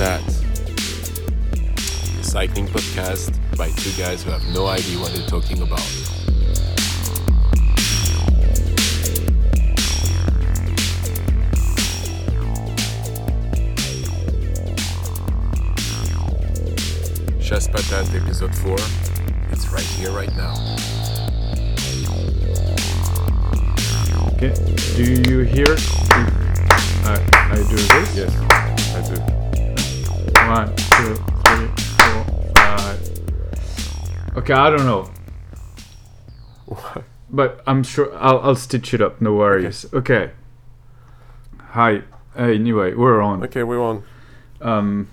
A cycling podcast by two guys who have no idea what they're talking about. Chasse Patate episode 4. It's right here, right now. Okay. Do you hear? I, I do this. Yes, I do. One, two, three, four, five. Okay, I don't know, but I'm sure I'll, I'll stitch it up. No worries. Okay. Hi. Anyway, we're on. Okay, we won. Um.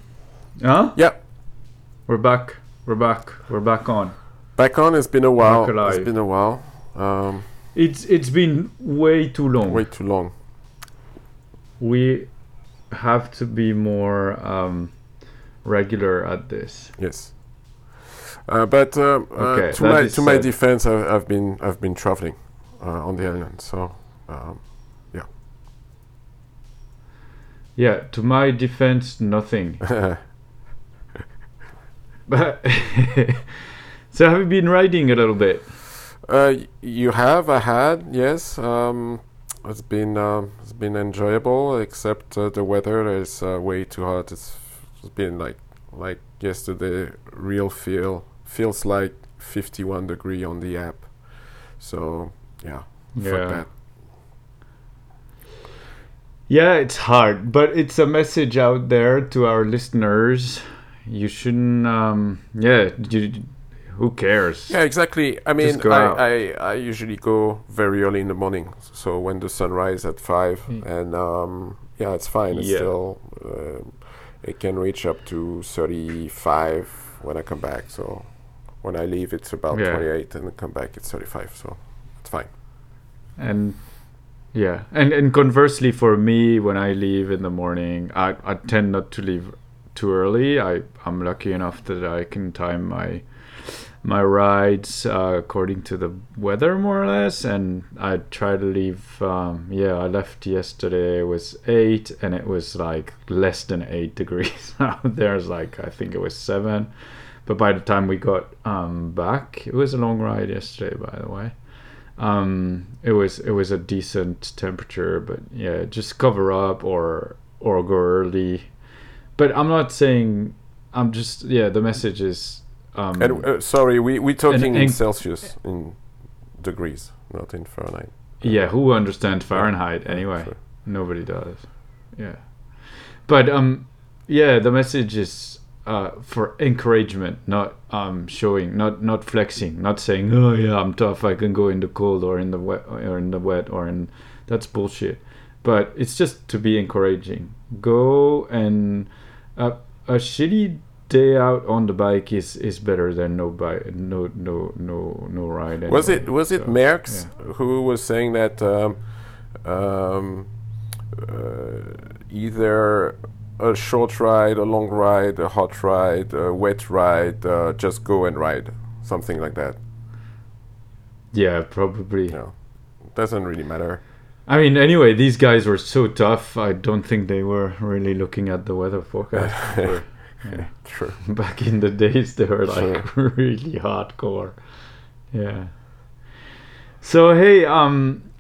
Huh? Yeah, We're back. We're back. We're back on. back on. It's been a while. It's been a while. Um, It's it's been way too long. way too long. We have to be more um, regular at this. Yes. Uh, but um, uh, Okay, to my to my defense, I've, I've been I've been traveling uh, on the island. So um, Yeah. To my defense, nothing. But so have you been riding a little bit? uh, you have I had yes. Um, it's been um, it's been enjoyable, except uh, the weather is uh, way too hot. It's, it's been like like yesterday. Real feel feels like 51 degree on the app. So yeah, that. Yeah, it's hard, but it's a message out there to our listeners. You shouldn't. Um, yeah, you, who cares? Yeah, exactly. I mean. I, I, I usually go very early in the morning, so when the sun rises at five, Mm. and um, yeah, it's fine. It's Yeah. still um it can reach up to thirty-five when I come back. So when I leave, it's about Yeah. twenty-eight, and I come back, it's thirty-five. So it's fine. and yeah and and conversely for me when i leave in the morning i i tend not to leave too early i i'm lucky enough that i can time my my rides uh, according to the weather more or less and i try to leave um, yeah i left yesterday it was eight and it was like less than eight degrees. There's like i think it was seven. But by the time we got um, back it was a long ride yesterday by the way. Um it was it was a decent temperature but yeah just cover up or or go early. But i'm not saying i'm just yeah the message is um and uh, sorry, we we talking in Celsius in degrees, not in Fahrenheit. yeah who understands fahrenheit anyway? Sure. nobody does. Yeah. But um yeah the message is uh for encouragement not um showing not not flexing not saying oh yeah i'm tough i can go in the cold or in the wet or in the wet or in that's bullshit. But it's just to be encouraging. Go and uh, a shitty day out on the bike is is better than no bike no no no no ride Was it was it So, Merckx who was saying that um, um, uh, either a short ride, a long ride, a hot ride, a wet ride, uh, just go and ride, something like that. yeah probably know, doesn't really matter. I mean, anyway, these guys were so tough. I don't think they were really looking at the weather forecast. Yeah. True. Back in the days, they were like Sure. really hardcore. Yeah. So hey, um,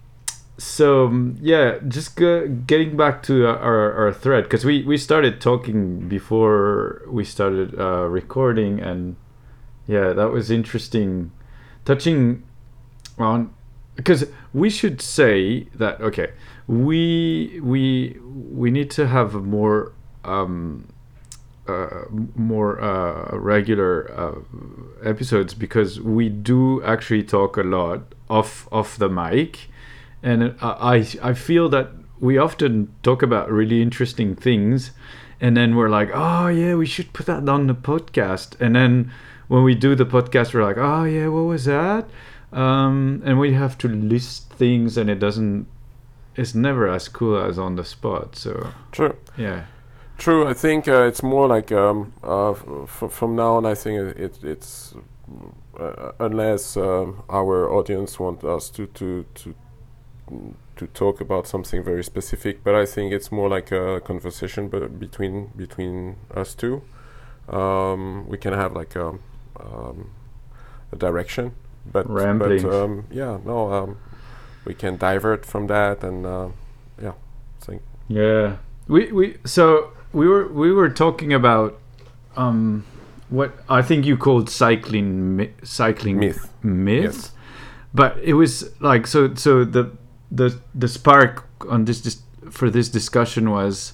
so um, yeah, just go, getting back to our our thread because we we started talking before we started uh, recording, and yeah, that was interesting, touching on because we should say that okay we we we need to have a more um uh, more uh, regular uh, episodes because we do actually talk a lot off off the mic. And I I feel that we often talk about really interesting things and then we're like oh yeah we should put that on the podcast. And then when we do the podcast we're like oh yeah what was that? Um, and we have to list things and it doesn't it's never as cool as on the spot so True. yeah True. I think uh, it's more like um, uh, f- from now on. I think it, it it's uh, unless um, our audience want us to to to to talk about something very specific, but I think it's more like a conversation, but between between us two, um, we can have like a, um, a direction, but um, yeah, no, um, we can divert from that, and uh, yeah, I think Yeah, we we so we were we were talking about um what I think you called cycling mi- cycling Myth. myth, Yes. but it was like so so the the the spark on this, for this discussion was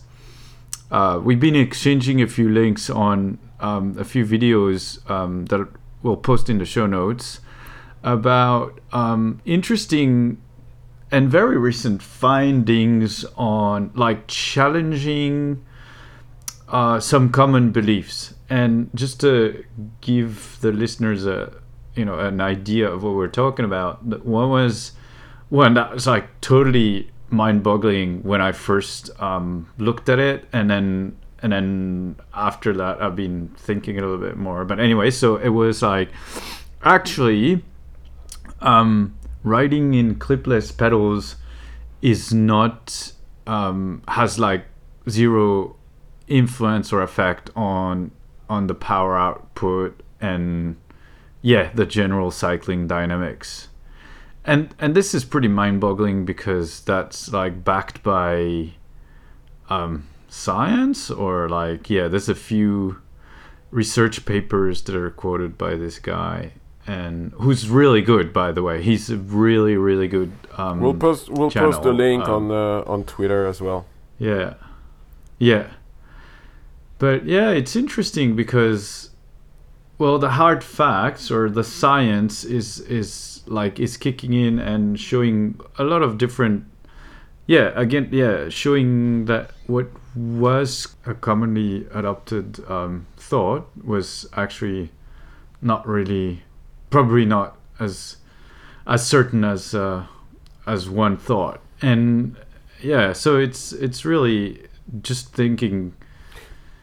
uh, we've been exchanging a few links on um, a few videos um, that we'll post in the show notes about um, interesting and very recent findings on like challenging uh, some common beliefs. And just to give the listeners a you know an idea of what we're talking about one was one that was like totally mind-boggling when i first um, looked at it. And then and then after that i've been thinking a little bit more. But anyway so it was like actually um, riding in clipless pedals is not um, has like zero influence or effect on on the power output and yeah the general cycling dynamics and and this is pretty mind-boggling because that's like backed by um, science or like yeah there's a few research papers that are quoted by this guy and who's really good by the way he's a really really good um, we'll post we'll post the link um, on uh, on Twitter as well. yeah. Yeah. But yeah, it's interesting because well, the hard facts or the science is is like is kicking in and showing a lot of different yeah, again, yeah, showing that what was a commonly adopted um, thought was actually not really probably not as as certain as uh, as one thought. And yeah, so it's it's really just thinking.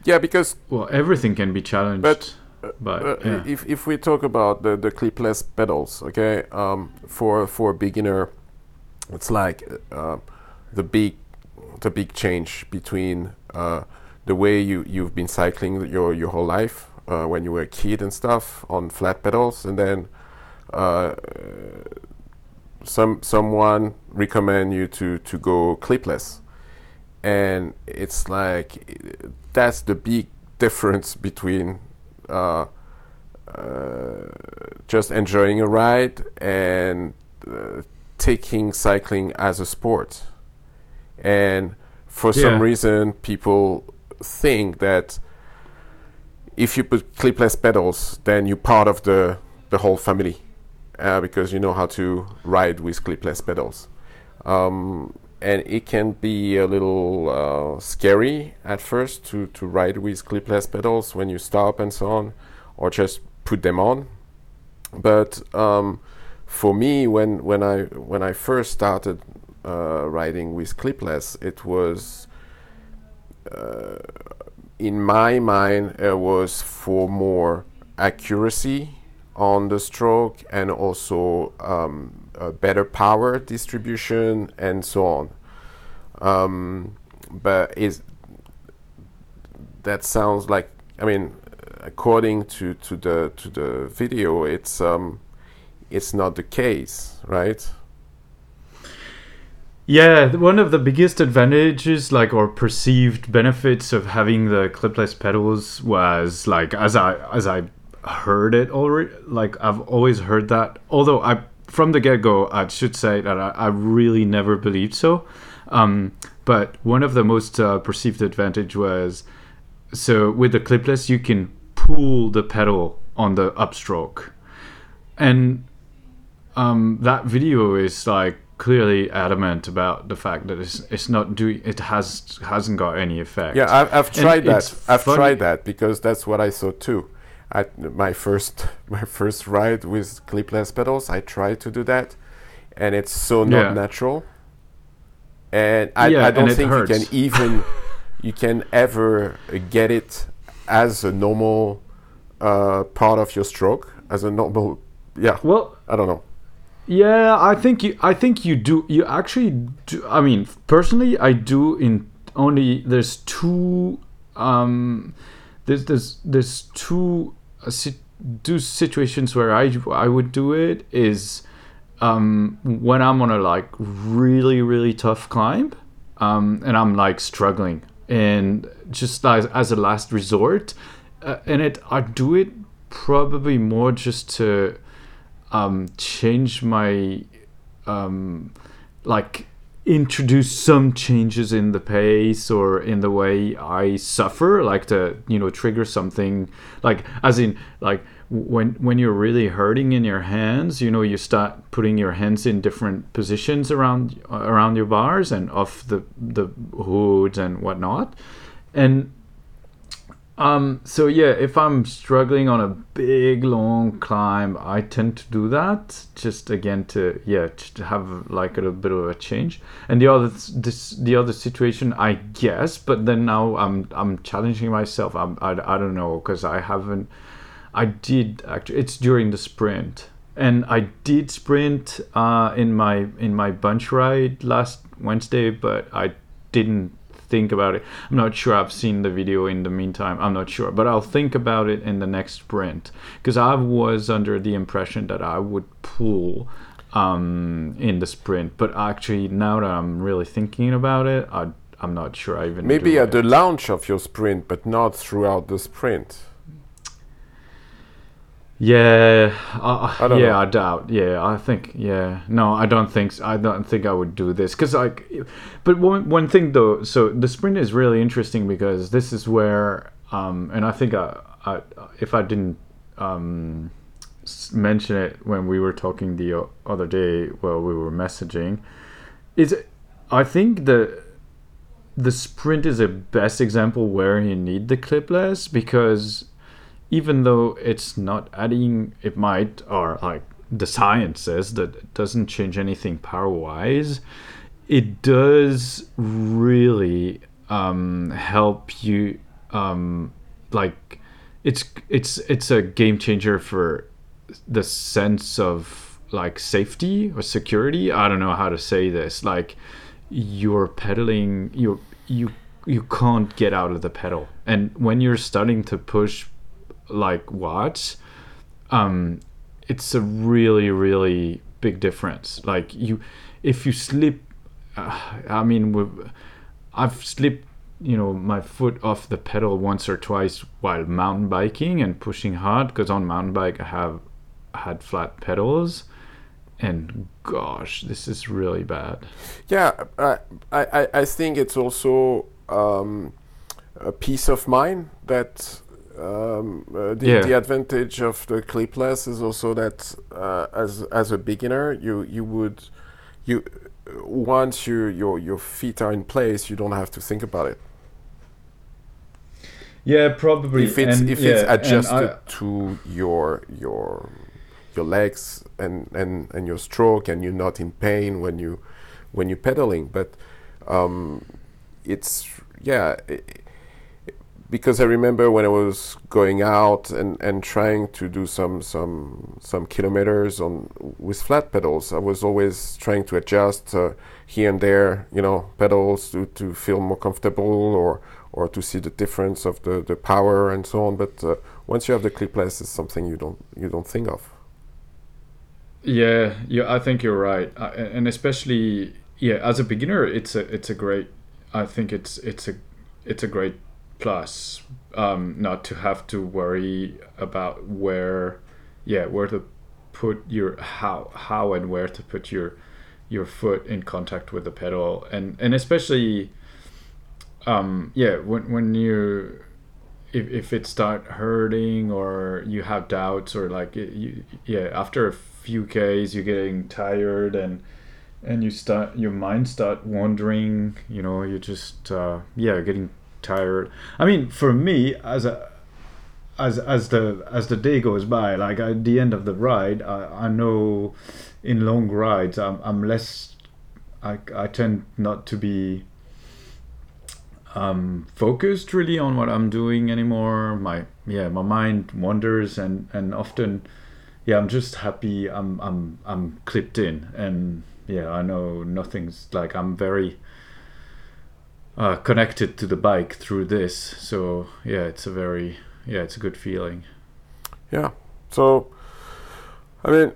Yeah, because Well, everything can be challenged, But, but, uh, yeah. if if we talk about the the clipless pedals, okay, um, for for a beginner, it's like uh, the big the big change between uh, the way you you've been cycling your your whole life uh, when you were a kid and stuff on flat pedals, and then uh, some someone recommend you to to go clipless, and it's like that's the big difference between uh, uh, just enjoying a ride and uh, taking cycling as a sport. And for Yeah. some reason, people think that if you put clipless pedals, then you're part of the the whole family uh, because you know how to ride with clipless pedals. Um, and it can be a little uh, scary at first to, to ride with clipless pedals when you stop and so on, or just put them on. But um, for me, when when I when I first started uh, riding with clipless, it was uh, in my mind it was for more accuracy on the stroke and also um, a better power distribution and so on. Um, but is that sounds like I mean, according to, to the to the video, it's um, it's not the case, right? Yeah, one of the biggest advantages, like or perceived benefits of having the clipless pedals was like as I as I heard it already, like I've always heard that. Although I from the get go, I should say that I, I really never believed so. Um, but one of the most uh, perceived advantage was so with the clipless you can pull the pedal on the upstroke, and um, that video is like clearly adamant about the fact that it's, it's not doing it has hasn't got any effect. Yeah, I've, I've And tried that. I've funny- tried that because that's what I saw too. At my first my first ride with clipless pedals, I tried to do that, and it's so not Yeah. natural. And I, Yeah, I don't think you can even you can ever get it as a normal uh, part of your stroke as a normal. Yeah, Well, I don't know. Yeah, I think you. I think you do. You actually do. I mean, personally, I do. In only there's two. Um, there's there's there's two uh, two situations where I I would do it is um, when I'm on a like really really tough climb, um, and I'm like struggling, and just as as a last resort, uh, and it I do it probably more just to um, change my um, like introduce some changes in the pace or in the way I suffer, like to you know trigger something, like as in like when when you're really hurting in your hands, you know you start putting your hands in different positions around around your bars and off the the hoods and whatnot, and um, so yeah, if I'm struggling on a big long climb, I tend to do that just again to yeah to have like a, bit of a change. And the other this the other situation, I guess, but then now I'm I'm challenging myself. I'm I, I don't know because I haven't. I did actually. It's during the sprint, and I did sprint uh, in my in my bunch ride last Wednesday, but I didn't think about it. I'm not sure I've seen the video in the meantime. I'm not sure, but I'll think about it in the next sprint because I was under the impression that I would pull um, in the sprint, but actually now that I'm really thinking about it, I, I'm not sure I even maybe at it. the launch of your sprint, but not throughout the sprint. Yeah, uh, I don't yeah, know. I doubt. Yeah, I think. Yeah, no, I don't think. I don't think I would do this because like, but one one thing though. So the sprint is really interesting because this is where, um, and I think I, I if I didn't um, mention it when we were talking the other day while we were messaging, is I think the the sprint is a best example where you need the clipless because even though it's not adding, it might, or like the science says that it doesn't change anything power wise, it does really um, help you. Um, like, it's it's it's a game changer for the sense of like safety or security. I don't know how to say this. Like, you're pedaling, you you you can't get out of the pedal, and when you're starting to push like what um, it's a really really big difference. Like you, if you slip, uh, I mean, I've slipped you know my foot off the pedal once or twice while mountain biking and pushing hard because on mountain bike I have had flat pedals and gosh this is really bad Yeah, I I, I think it's also um, a peace of mind that um, uh, the, Yeah. the advantage of the clipless is also that uh, as as a beginner you you would you once you, your your feet are in place you don't have to think about it. Yeah probably. If it's and, if yeah, it's adjusted I- to your your your legs and, and, and your stroke and you're not in pain when you when you're pedaling. But um, it's yeah i because I remember when I was going out and, and trying to do some some some kilometers on with flat pedals, I was always trying to adjust uh, here and there, you know, pedals to, to feel more comfortable or or to see the difference of the, the power and so on. But uh, once you have the clipless, it's something you don't you don't think of. Yeah, yeah, I think you're right, uh, and especially yeah, as a beginner, it's a it's a great. I think it's it's a it's a great plus um, not to have to worry about where, yeah, where to put your how how and where to put your your foot in contact with the pedal, and and especially, um, yeah, when when you if, if it start hurting or you have doubts or like you, yeah after a few k's you're getting tired and and you start your mind start wandering you know you're just uh, yeah getting tired i mean for me as a as as the as the day goes by like at the end of the ride i, I know in long rides i'm, I'm less I, I tend not to be um, focused really on what I'm doing anymore. My yeah, my mind wanders and and often, yeah, I'm just happy. I'm I'm I'm clipped in, and yeah, I know nothing's like I'm very uh, connected to the bike through this. So yeah, it's a very yeah, it's a good feeling. Yeah. So, I mean,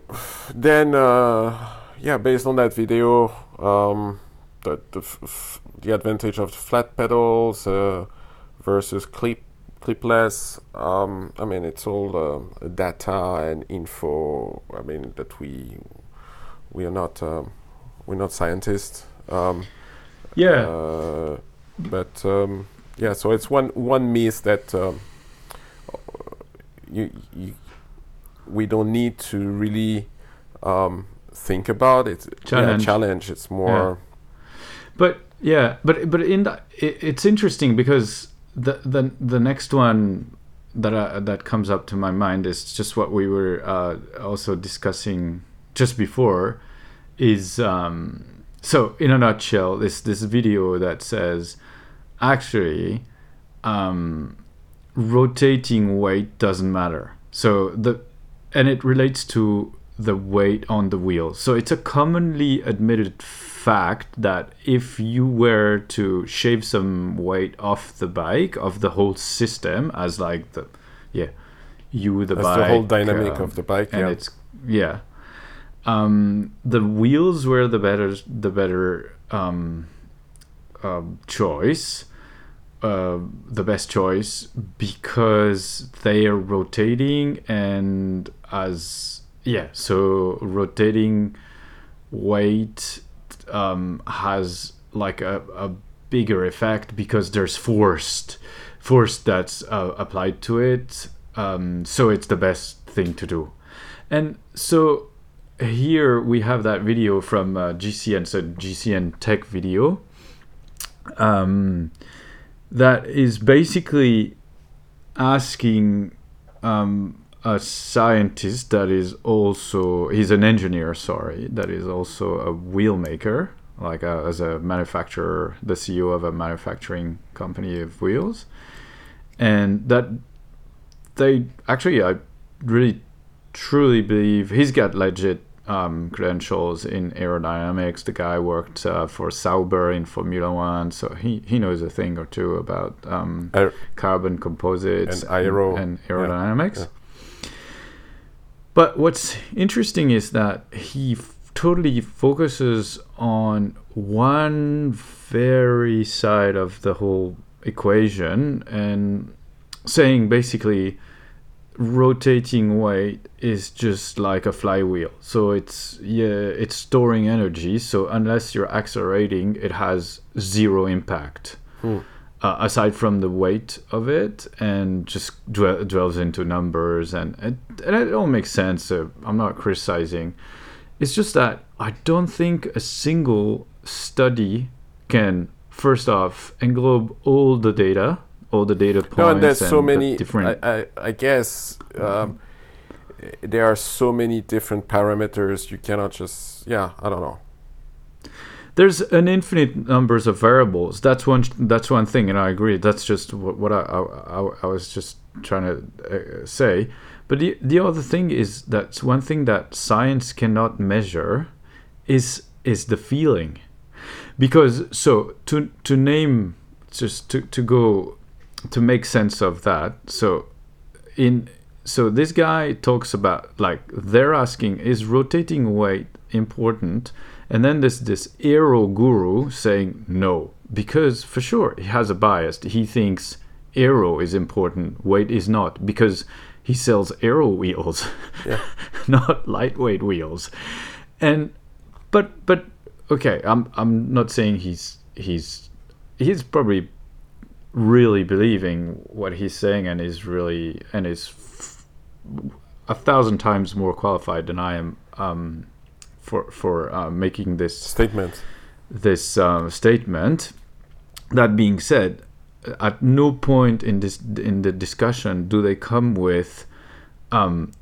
then uh, yeah, based on that video, um, the the, f- the advantage of the flat pedals uh, versus clip clipless. Um, I mean, it's all uh, data and info. I mean that we we are not um, we're not scientists. Um, Yeah, uh, but um, yeah, so it's one one myth that um, you, you we don't need to really um, think about it. Challenge. Yeah, challenge. It's more. but yeah, but but in that it, it's interesting because the the the next one that I, that comes up to my mind is just what we were uh, also discussing just before is um, so in a nutshell this this video that says actually um, rotating weight doesn't matter so the and it relates to the weight on the wheel so it's a commonly admitted fact that if you were to shave some weight off the bike of the whole system as like the yeah you the That's bike the whole dynamic um, of the bike. and Yeah. it's yeah um the wheels were the better the better um, um choice. Uh, the best choice because they are rotating and as yeah so rotating weight um, has like a, a bigger effect because there's forced force that's uh, applied to it. Um, so it's the best thing to do. And so here we have that video from uh, GCN so GCN tech video. Um, that is basically asking um, a scientist that is also he's an engineer sorry that is also a wheel maker like a, as a manufacturer the ceo of a manufacturing company of wheels. And that they actually i really truly believe he's got legit um, credentials in aerodynamics. The guy worked uh, for Sauber in Formula One, so he, he knows a thing or two about um, Aer- carbon composites And aero- and aerodynamics. But what's interesting is that he f- totally focuses on one very side of the whole equation and saying basically rotating weight is just like a flywheel. So it's yeah it's storing energy. So unless you're accelerating it has zero impact. Hmm. uh, aside from the weight of it and just dwell, dwells into numbers and, and, and it all makes sense uh, i'm not criticizing. It's just that i don't think a single study can first off englobe all the data all the data points No, and there's so the many. different I, I, I guess um, there are so many different parameters. You cannot just. Yeah, I don't know. there's an infinite numbers of variables that's one that's one thing and i agree that's just what, what I, I, I, I was just trying to uh, say but the, the other thing is that one thing that science cannot measure is is the feeling because so to to name just to, to go to make sense of that so in so this guy talks about like they're asking is rotating weight important? And then there's this aero guru saying no because for sure he has a bias. He thinks aero is important weight is not because he sells aero wheels Yeah. not lightweight wheels. And but but okay i'm i'm not saying he's he's he's probably really believing what he's saying and is really and is f- a thousand times more qualified than I am um, for for uh, making this Statement. this uh, statement. That being said, at no point in this in the discussion do they come with, um,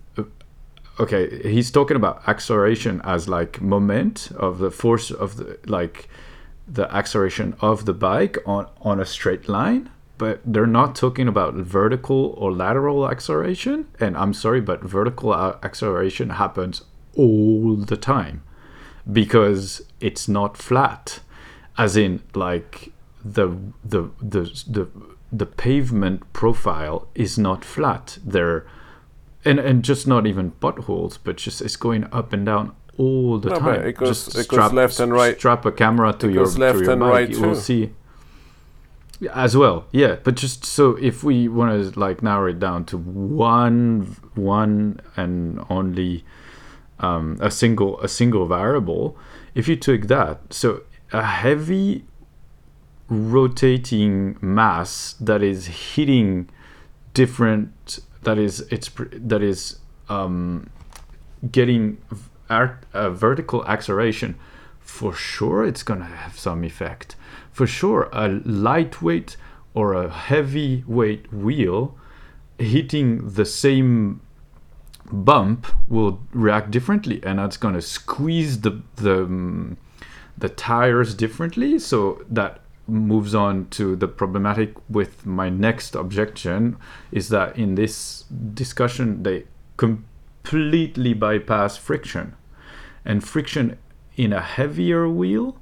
okay, he's talking about acceleration as like moment of the force of the like the acceleration of the bike on on a straight line but they're not talking about vertical or lateral acceleration. And I'm sorry, but vertical acceleration happens all the time because it's not flat, as in like the the the the the pavement profile is not flat. There, and and just not even potholes, but just it's going up and down all the No, time. but it goes- Just it goes left and right. Strap a camera to It your goes left to your and bike, right you will see. As well, yeah. But just so if we want to like narrow it down to one one and only um, a single a single variable, if you took that, so a heavy rotating mass that is hitting different that is it's that is um, getting v- ar- a vertical acceleration for sure it's gonna have some effect. For sure a lightweight or a heavyweight wheel hitting the same bump will react differently and that's going to squeeze the the um, the tires differently. So that moves on to the problematic with my next objection is that in this discussion they completely bypass friction and friction in a heavier wheel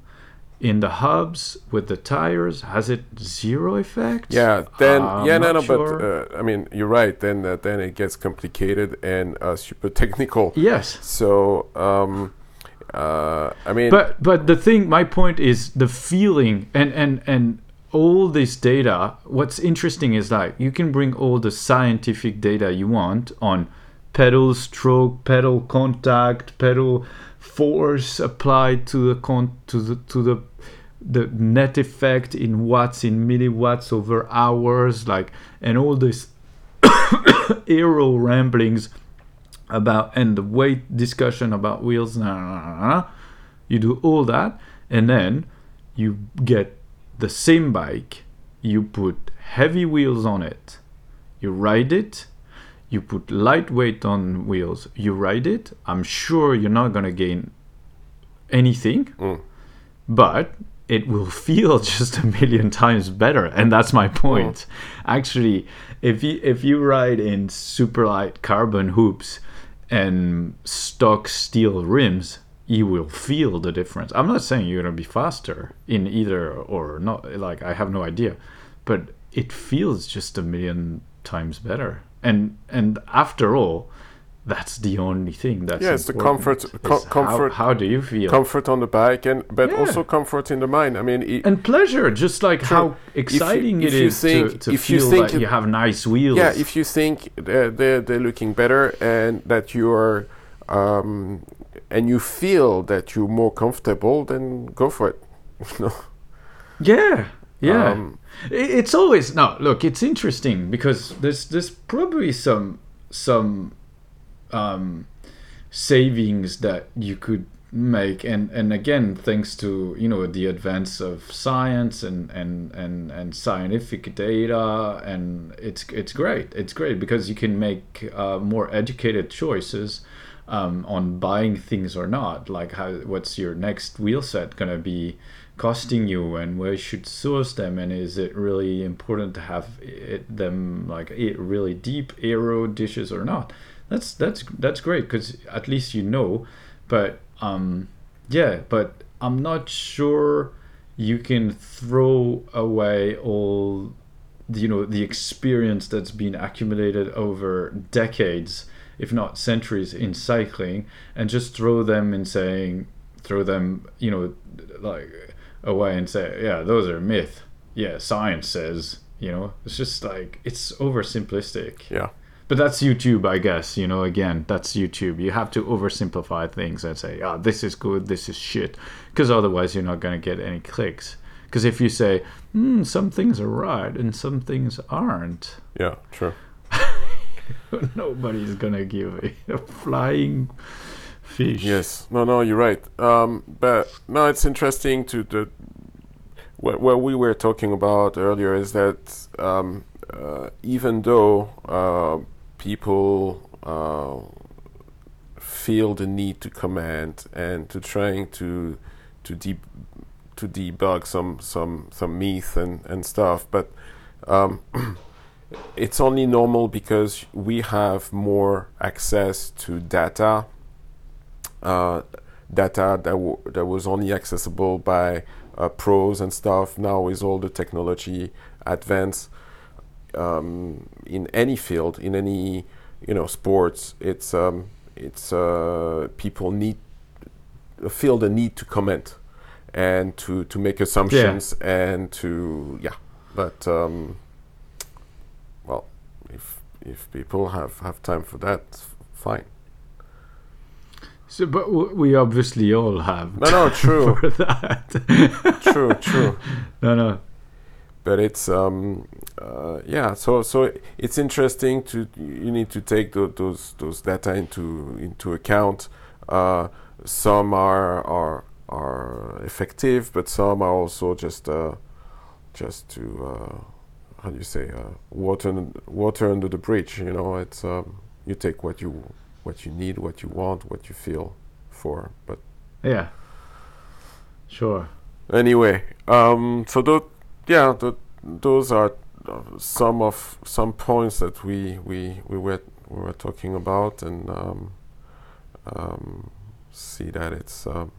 in the hubs with the tires has it zero effect Yeah, then I'm yeah, no, no, sure. but uh, I mean, you're right. Then uh, then it gets complicated and uh, super technical. yes So um, uh, I mean, but but the thing my point is the feeling and and and all this data what's interesting is like you can bring all the scientific data you want on pedal stroke pedal contact pedal force applied to the con to the to the the net effect in watts in milliwatts over hours like and all this aero ramblings about and the weight discussion about wheels nah, nah, nah, you do all that and then you get the same bike you put heavy wheels on it you ride it you put lightweight on wheels you ride it i'm sure you're not going to gain anything Mm. but it will feel just a million times better and that's my point. Actually if you if you ride in super light carbon hoops and stock steel rims you will feel the difference. I'm not saying you're going to be faster in either or not like i have no idea but it feels just a million times better and and after all that's the only thing that's Yeah, it's the comfort- co- is how- comfort- how, do you feel comfort on the bike and but Yeah. also comfort in the mind. I mean, i and pleasure just like True. how exciting if it you is think- to, to if you feel think that it- you have nice wheels yeah, if you think they're, they're, they're looking better and that you're um, and you feel that you're more comfortable, then go for it. No. yeah yeah. Um, it's always no look it's interesting because there's there's probably some some um savings that you could make. And and again thanks to you know the advance of science and and and and scientific data and it's it's great. It's great because you can make uh, more educated choices um, on buying things or not. Like how what's your next wheel set gonna be costing you and where you should source them and is it really important to have it, them like really deep aero dishes or not? That's that's that's great because at least you know but um yeah but i'm not sure you can throw away all you know the experience that's been accumulated over decades if not centuries in cycling and just throw them in saying throw them you know like away and say yeah those are myth yeah science says you know it's just like it's oversimplistic yeah. but that's YouTube, I guess. You know, again, that's YouTube. You have to oversimplify things and say, "Ah, this is good, this is shit," because otherwise you're not going to get any clicks. Because if you say, hmm, "Some things are right and some things aren't," Yeah, true. nobody's going to give a flying fish. Yes. No, no, you're right. Um, but no, it's interesting to the what, what we were talking about earlier is that um, uh, even though uh, people uh, feel the need to command and to trying to to deep to debug some some some myth and and stuff, but um, it's only normal because we have more access to data. Uh, data that w- that was only accessible by uh, pros and stuff. Now with all the technology advance um, in any field, in any you know sports, it's um, it's uh, people need feel the need to comment and to to make assumptions and to yeah, but um, well, if if people have have time for that, fine. So, but we obviously all have. No, no, true. for that. true, true. No, no. But it's um, uh, yeah. So so it's interesting to you need to take tho- those those data into into account. Uh, some are are are effective, but some are also just uh, just to uh, how do you say uh, water water under the bridge. You know, it's um, you take what you what you need, what you want, what you feel for. But Yeah. Sure. anyway, um, so tho- yeah, tho- those are uh, some of some points that we we we were we were talking about, and um, um, see that it's um,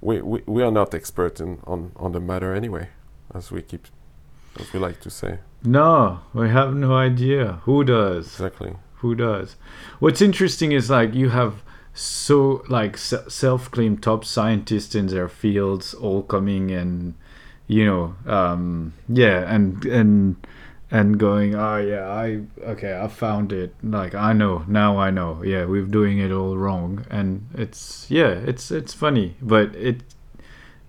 we, we we are not expert in on on the matter anyway, as we keep as we like to say. No, we have no idea. Who does? Exactly. Who does? What's interesting is like you have so like self-claimed top scientists in their fields all coming and you know um yeah and and and going oh yeah i okay i found it. Like i know. Now i know. Yeah we're doing it all wrong. And it's yeah it's it's funny but it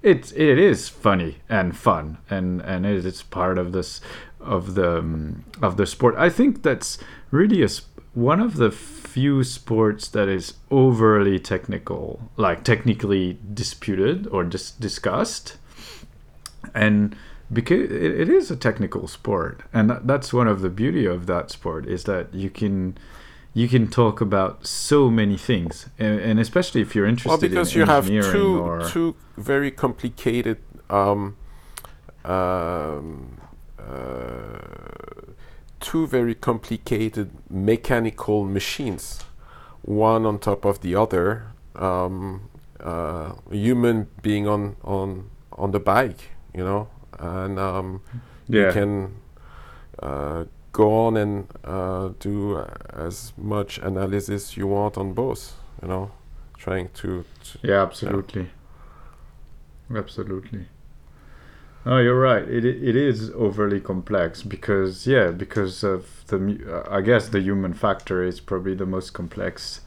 it it is funny and fun and and it is part of this of the um, of the sport. I think that's really a one of the few sports that is overly technical like technically disputed or dis- discussed. And because it, is a technical sport and that, that's one of the beauty of that sport is that you can you can talk about so many things and, especially if you're interested Well, because in you have two or two very complicated um, um, uh, two very complicated mechanical machines, one on top of the other. Um, uh, human being on on on the bike, you know, and um, you can uh, go on and uh, do as much analysis you want on both, you know, trying to, to Yeah, absolutely. Absolutely. Oh, you're right. It it is overly complex because yeah, because of the I guess the human factor is probably the most complex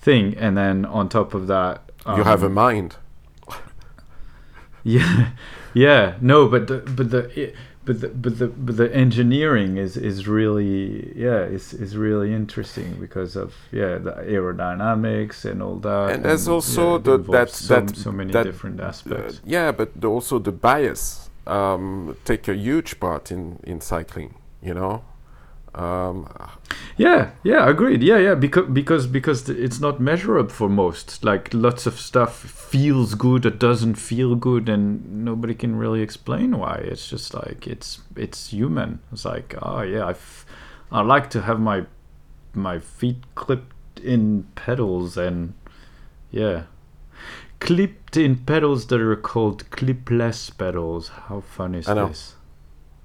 thing, and then on top of that, you have a um, mind. yeah, yeah. No, but the but the i but the but the but the engineering is is really yeah is is really interesting because of yeah the aerodynamics and all that. And there's also yeah, it the- that- so, that- so many that, different aspects. Uh, yeah, but the, also the bias um, take a huge part in in cycling. You know, um, Yeah, yeah, agreed. Yeah, yeah, because because because it's not measurable for most. Like lots of stuff feels good or doesn't feel good, and nobody can really explain why. It's just like it's it's human. It's like oh yeah, I, I like to have my my feet clipped in pedals and yeah, clipped in pedals that are called clipless pedals. How fun is I know. this?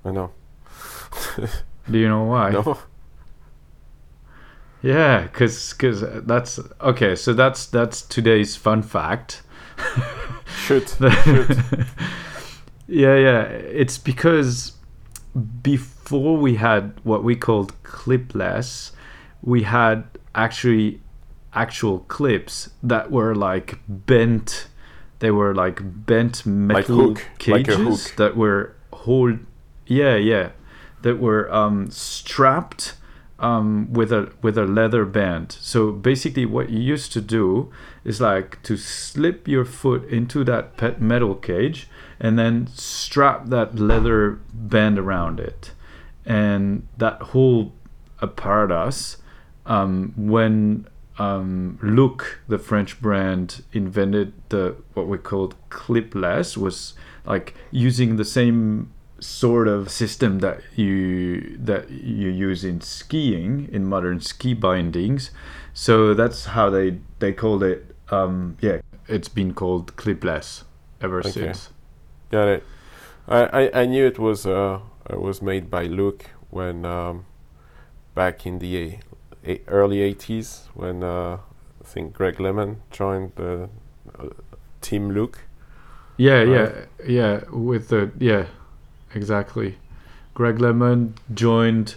I know. Do you know why? no, Yeah, cause, cause that's okay. So that's that's today's fun fact. shoot, shoot. yeah, yeah. It's because before we had what we called clipless, we had actually actual clips that were like bent. They were like bent metal like a cages hook. that were hold. Yeah, yeah, that were um, strapped um, with a with a leather band. So basically, what you used to do is like to slip your foot into that pet metal cage and then strap that leather band around it, and that whole apparatus. Um, when um, Look, the French brand, invented the what we called clipless, was like using the same sort of system that you that you use in skiing in modern ski bindings. So that's how they they called it. Um, yeah, it's been called clipless ever Okay. since. Got it. I, I, I knew it was uh it was made by Luke when um, back in the a, early '80s when uh, I think Greg LeMond joined the uh, team Luke. Yeah, yeah, yeah. With the yeah, exactly. Greg LeMond joined.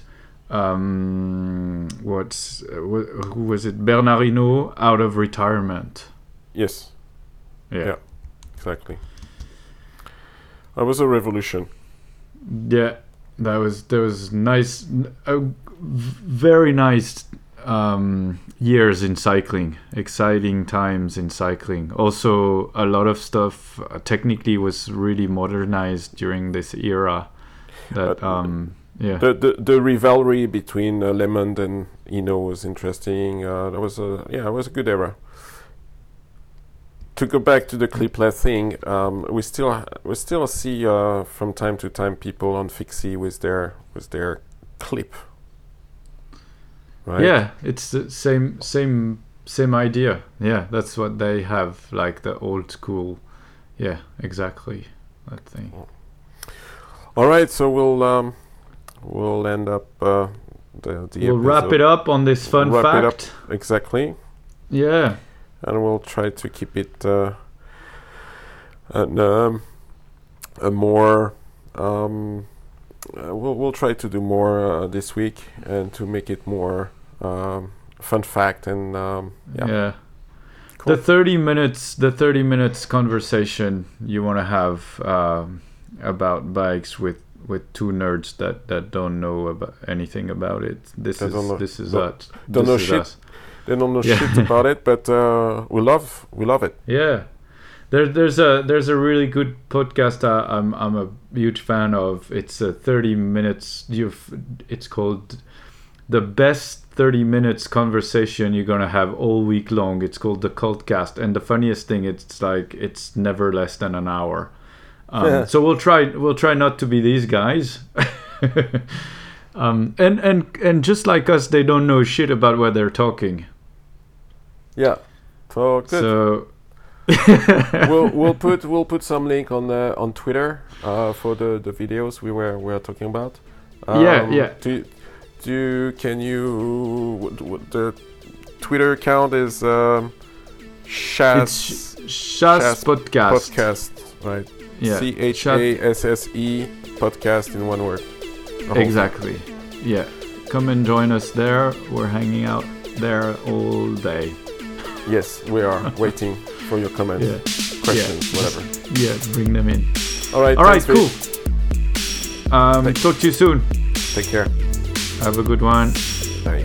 Um, what's wh- who was it? Bernardino out of retirement. Yes, Yeah. Yeah. exactly. That was a revolution. Yeah, that was that was nice, a very nice um, years in cycling. Exciting times in cycling. Also, a lot of stuff uh, technically was really modernized during this era. That um, yeah, The the, the rivalry between uh, LeMond and Hinault was interesting. Uh, that was a yeah, it was a good era. To go back to the clipless thing, um, we still we still see uh, from time to time people on Fixie with their with their clip. Right. yeah. It's the same same same idea. Yeah, that's what they have, like the old school. Yeah, exactly that thing. All right. So we'll um, we'll end up uh, the the We'll wrap it up on this fun Wrap it up. fact. exactly. Yeah. and we'll try to keep it uh, and um, a more um, uh, we'll we'll try to do more uh, this week and to make it more um, fun fact and um, yeah, Yeah. Cool. The 30 minutes the 30 minutes conversation you want to have um, about bikes with with two nerds that that don't know about anything about it. This is know- this is don't- us. don't This know shit. us. they don't know Yeah. shit about it but uh, we love we love it Yeah. There, there's a there's a really good podcast uh, I'm I'm a huge fan of. It's a 30 minutes. You've it's called the best 30 minutes conversation you're gonna have all week long. It's called the Cultcast, and the funniest thing, it's like it's never less than an hour. Um, Yeah. So we'll try we'll try not to be these guys. um, and and and just like us, they don't know shit about what they're talking. yeah so good So we'll we'll put we'll put some link on on Twitter uh, for the, the videos we were we were talking about. Yeah, yeah. Do do can you what, what the Twitter account is um, Chasse It's Chasse Chasse podcast. podcast right? Yeah, C H A S S E podcast in one word. Exactly. Yeah, come and join us there. We're hanging out there all day. Yes, we are waiting for your comments, Yeah, questions, whatever. yeah. Bring them in. All right. All right, cool. Um, talk to you soon. Take care. Have a good one. Bye.